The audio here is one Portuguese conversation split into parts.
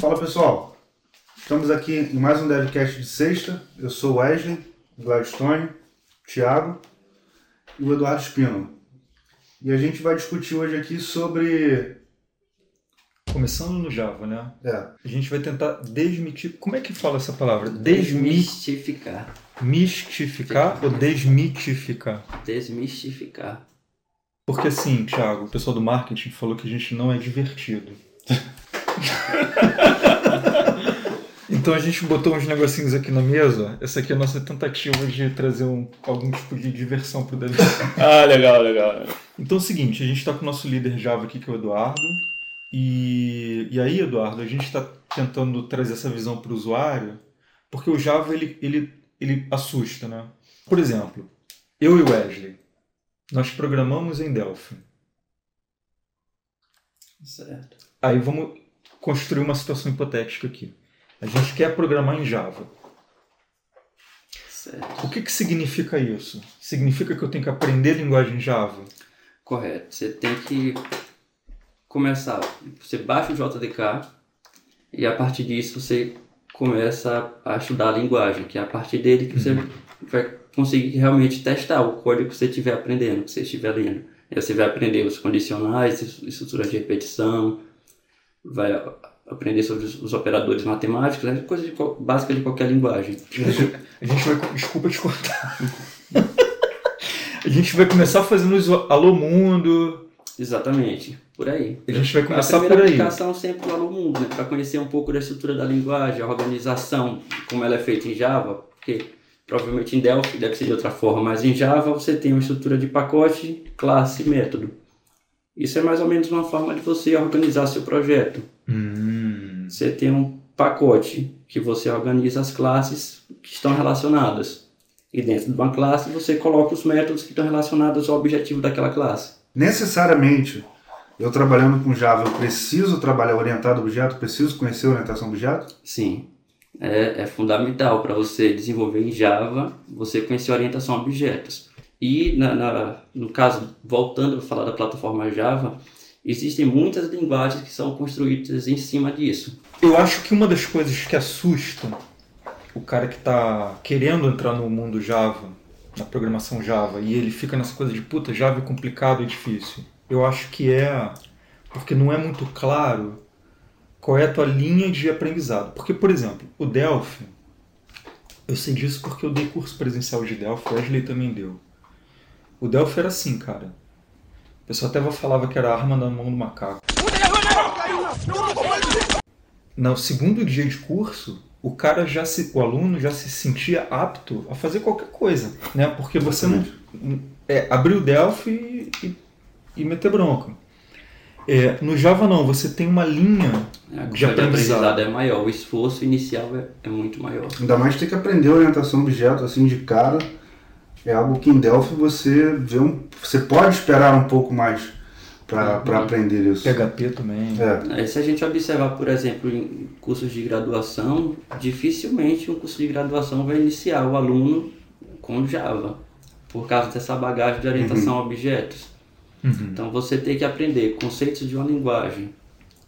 Fala pessoal, estamos aqui em mais um Devcast de sexta. Eu sou o Wesley, o Gladstone, o Thiago e o Eduardo Espino. E a gente vai discutir hoje aqui sobre. Começando no Java, né? É, A gente vai tentar desmitir. Como é que fala essa palavra? Desmistificar. Desmistificar ou desmitificar? Desmistificar. Porque assim, Thiago, o pessoal do marketing falou que a gente não é divertido. então a gente botou uns negocinhos aqui na mesa. Essa aqui é a nossa tentativa de trazer um- algum tipo de diversão pro Davi. Ah, legal, legal. Então é o seguinte, a gente está com o nosso líder Java aqui, que é o Eduardo. E, e aí, Eduardo, a gente está tentando trazer essa visão para o usuário, porque o Java ele, ele, ele assusta, né? Por exemplo, eu e o Wesley, nós programamos em Delphi. Certo. Aí vamos construir uma situação hipotética aqui. A gente quer programar em Java. Certo. O que, que significa isso? Significa que eu tenho que aprender linguagem Java? Correto. Você tem que começar. Você baixa o JDK e a partir disso você começa a estudar a linguagem, que é a partir dele que você vai conseguir realmente testar o código que você estiver aprendendo, que você estiver lendo. Aí você vai aprender os condicionais, es- estruturas de repetição, vai aprender sobre os, operadores matemáticos, né? coisa de, básica de qualquer linguagem. A gente vai. Desculpa te cortar. A gente vai começar fazendo os Alô Mundo. Exatamente, por aí. A gente vai começar a primeira por aí. aplicação sempre lá no mundo, né? Para conhecer um pouco da estrutura da linguagem, a organização, como ela é feita em Java, porque provavelmente em Delphi deve ser de outra forma, mas em Java você tem uma estrutura de pacote, classe e método. Isso é mais ou menos uma forma de você organizar seu projeto. Hum. Você tem um pacote que você organiza as classes que estão relacionadas. E dentro de uma classe você coloca os métodos que estão relacionados ao objetivo daquela classe. necessariamente, eu trabalhando com Java, eu preciso trabalhar orientado a objeto, preciso conhecer a orientação a objeto? Sim, é, é fundamental para você desenvolver em Java, você conhecer orientação a objetos. E na, na- no caso, voltando a falar da plataforma Java, existem muitas linguagens que são construídas em cima disso. Eu acho que uma das coisas que assusta o cara que está querendo entrar no mundo Java, na programação Java, e ele fica nessa coisa de puta, Java é complicado e difícil. Eu acho que é porque não é muito claro qual é a tua linha de aprendizado. Porque, por exemplo, o Delphi, eu sei disso porque eu dei curso presencial de Delphi, o Wesley também deu. O Delphi era assim, cara. O pessoal até falava que era a arma na mão do macaco. No segundo dia de curso, o cara já se, o aluno já se sentia apto a fazer qualquer coisa, né? Porque você não é, abrir o Delphi e, e meter bronca. É, no Java não, você tem uma linha A de aprendizado. aprendizado é maior, o esforço inicial é, é muito maior. Ainda mais ter que aprender a orientação a objeto assim de cara. É algo que em Delphi você vê um, você pode esperar um pouco mais para Uhum. aprender isso. PHP também. É, É, Se a gente observar, por exemplo, em cursos de graduação, dificilmente um curso de graduação vai iniciar o aluno com Java, por causa dessa bagagem de orientação a objetos. Uhum. Então você tem que aprender conceitos de uma linguagem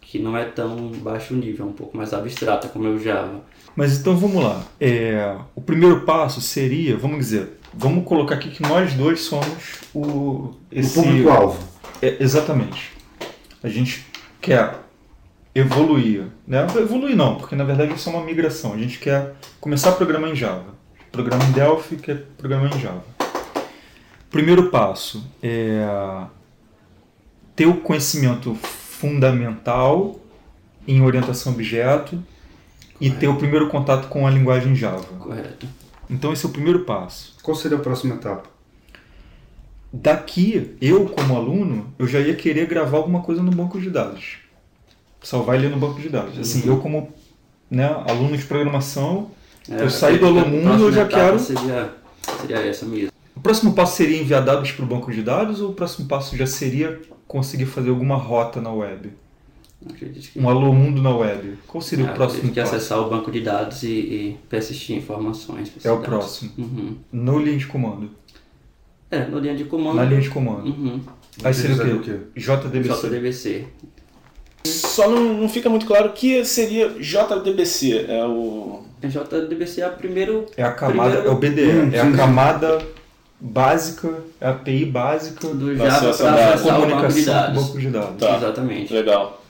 que não é tão baixo nível, é um pouco mais abstrata como é o Java. Mas então vamos lá. É, o primeiro passo seria, vamos dizer, vamos colocar aqui que nós dois somos o o esse público-alvo. É, exatamente. A gente quer evoluir, né? Evoluir não, porque na verdade isso é uma migração. A gente quer começar a programar em Java. Programa em Delphi, quer programar em Java. Primeiro passo é ter o conhecimento fundamental em orientação objeto e ter o primeiro contato com a linguagem Java. Correto. Então esse é o primeiro passo. Qual seria a próxima etapa? Daqui, eu como aluno, eu já ia querer gravar alguma coisa no banco de dados. Salvar ele no banco de dados. Assim, eu como né, aluno de programação, É, Eu saí do acredito que a Alô Mundo, eu já etapa quero- Seria, seria essa mesmo. O próximo passo seria enviar dados para o banco de dados ou o próximo passo já seria conseguir fazer alguma rota na web? Acredito que Um alô mundo na web. Qual seria Ah, o próximo acredito que passo? acessar o banco de dados e, e persistir informações. É o dados. próximo. Uhum. No linha de comando. É, no linha de comando. Na linha de comando. Uhum. Aí seria o o quê? JDBC. JDBC. Só não, não fica muito claro o que seria JDBC. É o. JDBC é a primeiro. É a camada, Primeiro- é o BDE, é a camada básica, é a API básica do Java para comunicação com dados. banco de dados. Tá. Exatamente. Legal.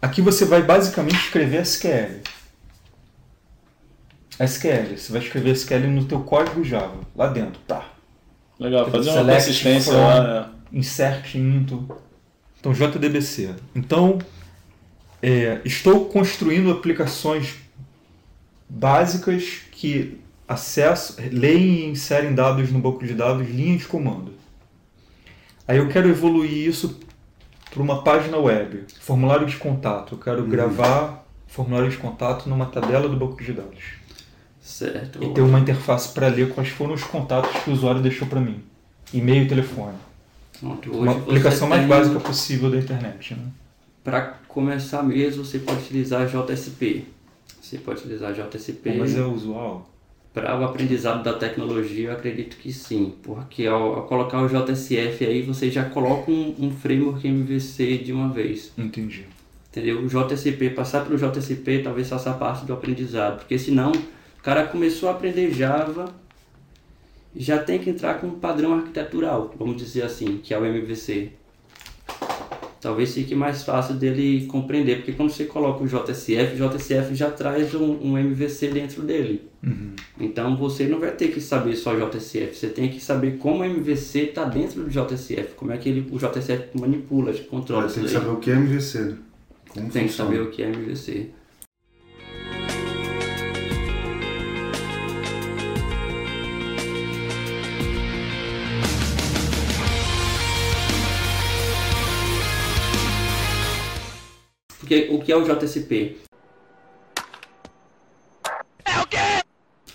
Aqui você vai basicamente escrever SQL. SQL, você vai escrever SQL no teu código Java, lá dentro, tá. Legal. Fazer uma Select consistência from. lá. insert into. Então, JDBC. Então, é, estou construindo aplicações básicas que acessam, leem e inserem dados no banco de dados, linha de comando. Aí eu quero evoluir isso para uma página web, formulário de contato. Eu quero gravar formulário de contato numa tabela do banco de dados. Certo. E ter uma interface para ler quais foram os contatos que o usuário deixou para mim. E-mail e telefone. Pronto, hoje Uma aplicação mais básica possível da internet. Né? Para começar mesmo, você pode utilizar JSP. Você pode utilizar JSP. Mas é usual. Para o aprendizado da tecnologia, eu acredito que sim, porque ao, ao colocar o JSF aí, você já coloca um, um framework MVC de uma vez, Entendi. entendeu? O JSP, passar pelo JSP talvez faça parte do aprendizado, porque senão o cara começou a aprender Java, já tem que entrar com um padrão arquitetural, vamos dizer assim, que é o MVC. Talvez fique mais fácil dele compreender, porque quando você coloca o JSF, o JSF já traz um, um MVC dentro dele. Então você não vai ter que saber só JSF, você tem que saber como o MVC está dentro do JSF, como é que ele, o JSF manipula, controla Tem que saber o que é MVC, né? Como Tem que funciona. saber o que é MVC. Porque o que é o JSP? É o quê?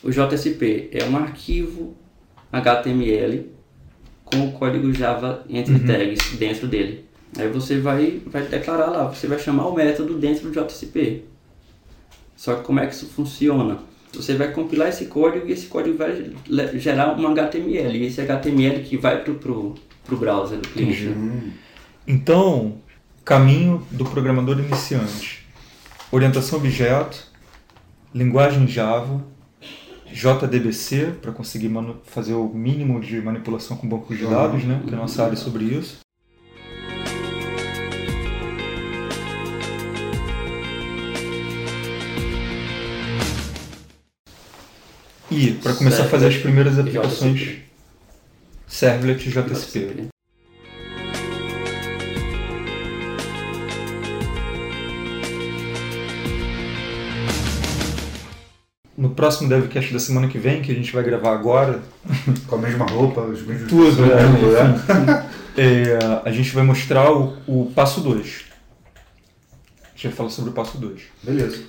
O JSP é um arquivo HTML com o código Java entre tags dentro dele. Aí você vai, vai declarar lá, você vai chamar o método dentro do JSP. Só que como é que isso funciona? Você vai compilar esse código e esse código vai gerar um HTML. E esse HTML que vai pro, pro, pro browser do cliente. Então, caminho do programador iniciante: orientação objeto, linguagem Java, JDBC para conseguir fazer o mínimo de manipulação com banco de dados, né? Que é a nossa área sobre isso. E para começar a fazer as primeiras aplicações. Servlet e JSP. No próximo DevCast da semana que vem, que a gente vai gravar agora, Com a mesma roupa, os mesmos Tudo, é, né? é, a gente vai mostrar o, o passo 2. A gente vai falar sobre o passo 2. Beleza.